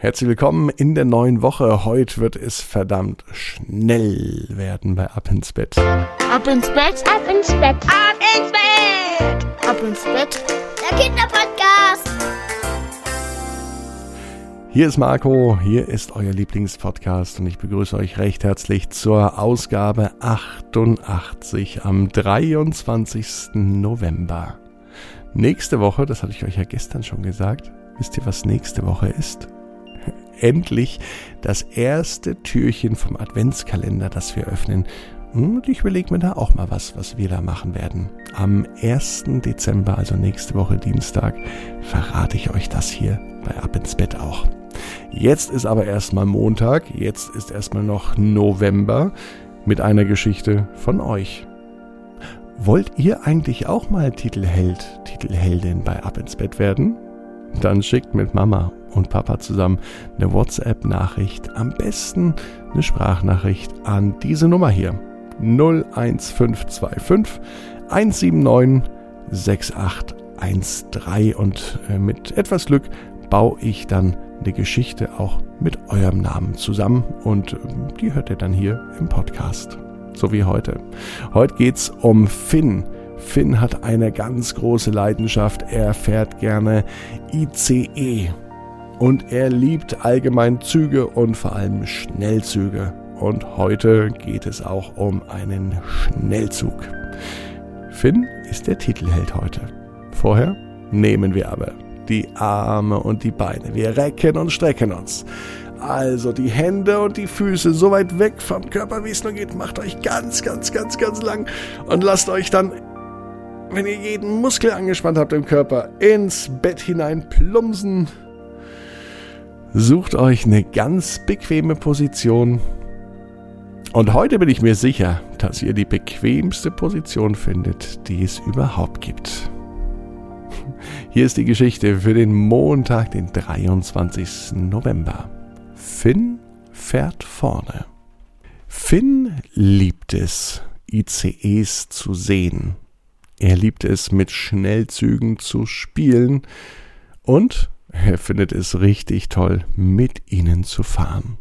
Herzlich willkommen in der neuen Woche. Heute wird es verdammt schnell werden bei Ab ins Bett. Ab ins Bett, ab ins Bett, ab ins Bett, ab ins Bett. Der Kinderpodcast. Hier ist Marco, hier ist euer Lieblingspodcast und ich begrüße euch recht herzlich zur Ausgabe 88 am 23. November. Nächste Woche, das hatte ich euch ja gestern schon gesagt, wisst ihr, was nächste Woche ist? Endlich das erste Türchen vom Adventskalender, das wir öffnen. Und ich überlege mir da auch mal was, was wir da machen werden. Am 1. Dezember, also nächste Woche Dienstag, verrate ich euch das hier bei Ab ins Bett auch. Jetzt ist aber erstmal Montag, jetzt ist erstmal noch November mit einer Geschichte von euch. Wollt ihr eigentlich auch mal Titelheld, Titelheldin bei Ab ins Bett werden? Dann schickt mit Mama und Papa zusammen eine WhatsApp-Nachricht, am besten eine Sprachnachricht an diese Nummer hier. 01525 179 6813 und äh, mit etwas Glück baue ich dann eine Geschichte auch mit eurem Namen zusammen und äh, die hört ihr dann hier im Podcast. So wie heute. Heute geht's um Finn. Finn hat eine ganz große Leidenschaft. Er fährt gerne ICE und er liebt allgemein Züge und vor allem Schnellzüge. Und heute geht es auch um einen Schnellzug. Finn ist der Titelheld heute. Vorher nehmen wir aber die Arme und die Beine. Wir recken und strecken uns. Also die Hände und die Füße so weit weg vom Körper, wie es nur geht. Macht euch ganz, ganz, ganz, ganz lang und lasst euch dann, wenn ihr jeden Muskel angespannt habt im Körper, ins Bett hinein plumpsen Sucht euch eine ganz bequeme Position. Und heute bin ich mir sicher, dass ihr die bequemste Position findet, die es überhaupt gibt. Hier ist die Geschichte für den Montag, den 23. November. Finn fährt vorne. Finn liebt es, ICEs zu sehen. Er liebt es, mit Schnellzügen zu spielen und er findet es richtig toll, mit ihnen zu fahren.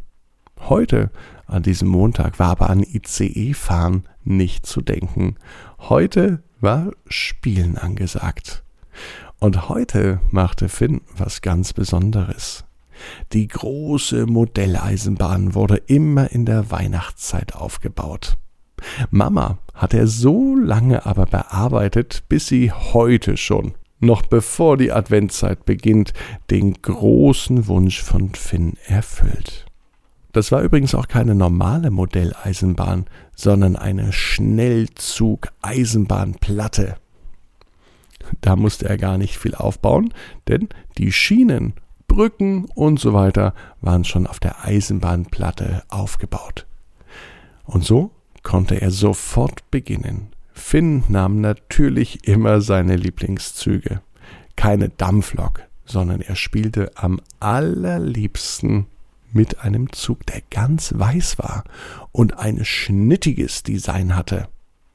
Heute, an diesem Montag, war aber an ICE-Fahren nicht zu denken. Heute war Spielen angesagt. Und heute machte Finn was ganz Besonderes. Die große Modelleisenbahn wurde immer in der Weihnachtszeit aufgebaut. Mama hat er so lange aber bearbeitet, bis sie heute schon noch bevor die Adventszeit beginnt, den großen Wunsch von Finn erfüllt. Das war übrigens auch keine normale Modelleisenbahn, sondern eine Schnellzug-Eisenbahnplatte. Da musste er gar nicht viel aufbauen, denn die Schienen, Brücken und so weiter waren schon auf der Eisenbahnplatte aufgebaut. Und so konnte er sofort beginnen. Finn nahm natürlich immer seine Lieblingszüge. Keine Dampflok, sondern er spielte am allerliebsten mit einem Zug, der ganz weiß war und ein schnittiges Design hatte.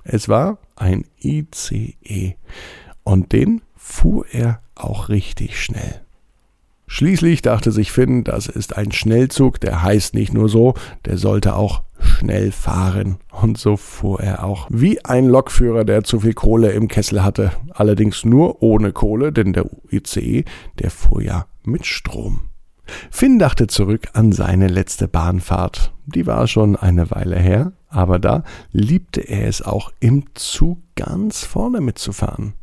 Es war ein ICE und den fuhr er auch richtig schnell. Schließlich dachte sich Finn, das ist ein Schnellzug, der heißt nicht nur so, der sollte auch schnell fahren. Und so fuhr er auch wie ein Lokführer, der zu viel Kohle im Kessel hatte. Allerdings nur ohne Kohle, denn der ICE, der fuhr ja mit Strom. Finn dachte zurück an seine letzte Bahnfahrt. Die war schon eine Weile her, aber da liebte er es auch im Zug ganz vorne mitzufahren.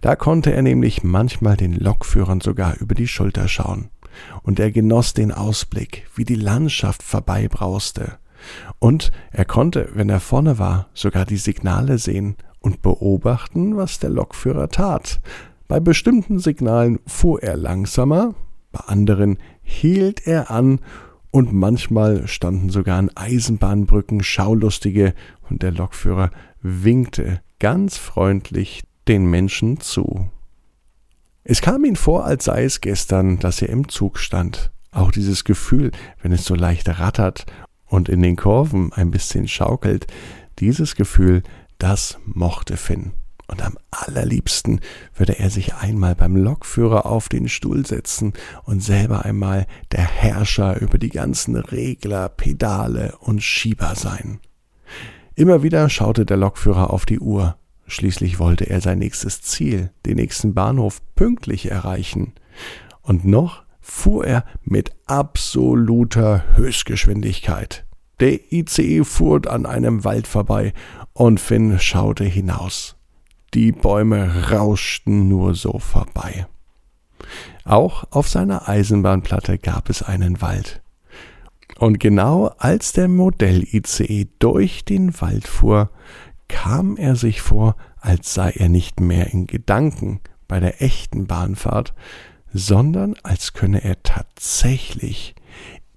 Da konnte er nämlich manchmal den Lokführern sogar über die Schulter schauen. Und er genoss den Ausblick, wie die Landschaft vorbeibrauste. Und er konnte, wenn er vorne war, sogar die Signale sehen und beobachten, was der Lokführer tat. Bei bestimmten Signalen fuhr er langsamer, bei anderen hielt er an und manchmal standen sogar an Eisenbahnbrücken Schaulustige und der Lokführer winkte ganz freundlich den Menschen zu. Es kam ihm vor, als sei es gestern, dass er im Zug stand. Auch dieses Gefühl, wenn es so leicht rattert und in den Kurven ein bisschen schaukelt, dieses Gefühl, das mochte Finn. Und am allerliebsten würde er sich einmal beim Lokführer auf den Stuhl setzen und selber einmal der Herrscher über die ganzen Regler, Pedale und Schieber sein. Immer wieder schaute der Lokführer auf die Uhr. Schließlich wollte er sein nächstes Ziel, den nächsten Bahnhof, pünktlich erreichen. Und noch fuhr er mit absoluter Höchstgeschwindigkeit. Der ICE fuhr an einem Wald vorbei und Finn schaute hinaus. Die Bäume rauschten nur so vorbei. Auch auf seiner Eisenbahnplatte gab es einen Wald. Und genau als der Modell-ICE durch den Wald fuhr, kam er sich vor, als sei er nicht mehr in Gedanken bei der echten Bahnfahrt, sondern als könne er tatsächlich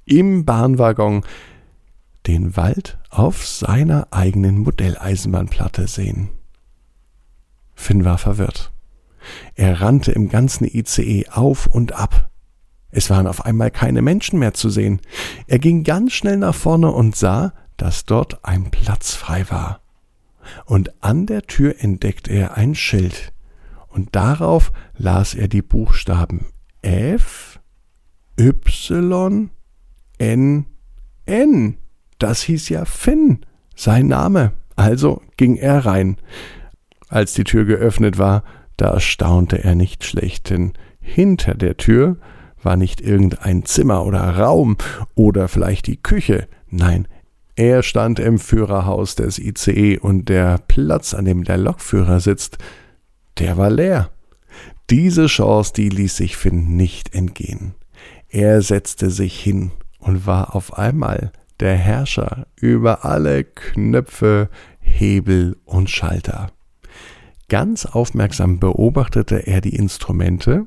im Bahnwaggon den Wald auf seiner eigenen Modelleisenbahnplatte sehen. Finn war verwirrt. Er rannte im ganzen ICE auf und ab. Es waren auf einmal keine Menschen mehr zu sehen. Er ging ganz schnell nach vorne und sah, dass dort ein Platz frei war. Und an der Tür entdeckte er ein Schild, und darauf las er die Buchstaben F, Y, N, N. Das hieß ja Finn, sein Name. Also ging er rein. Als die Tür geöffnet war, da staunte er nicht schlecht, denn hinter der Tür war nicht irgendein Zimmer oder Raum oder vielleicht die Küche, nein, er stand im Führerhaus des ICE und der Platz, an dem der Lokführer sitzt, der war leer. Diese Chance, die ließ sich Finn nicht entgehen. Er setzte sich hin und war auf einmal der Herrscher über alle Knöpfe, Hebel und Schalter. Ganz aufmerksam beobachtete er die Instrumente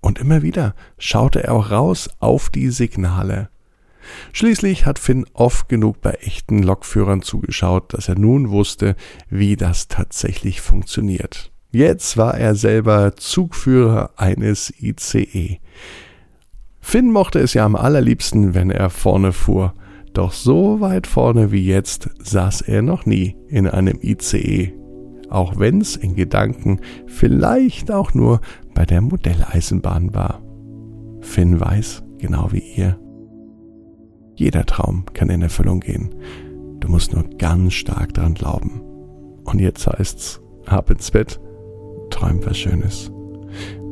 und immer wieder schaute er auch raus auf die Signale. Schließlich hat Finn oft genug bei echten Lokführern zugeschaut, dass er nun wusste, wie das tatsächlich funktioniert. Jetzt war er selber Zugführer eines ICE. Finn mochte es ja am allerliebsten, wenn er vorne fuhr. Doch so weit vorne wie jetzt saß er noch nie in einem ICE. Auch wenn's in Gedanken vielleicht auch nur bei der Modelleisenbahn war. Finn weiß, genau wie ihr. Jeder Traum kann in Erfüllung gehen. Du musst nur ganz stark daran glauben. Und jetzt heißt's, ab ins Bett träum was Schönes.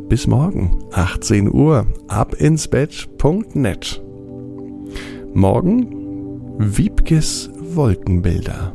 Bis morgen, 18 Uhr, abinsbett.net. Morgen Wiebkes Wolkenbilder.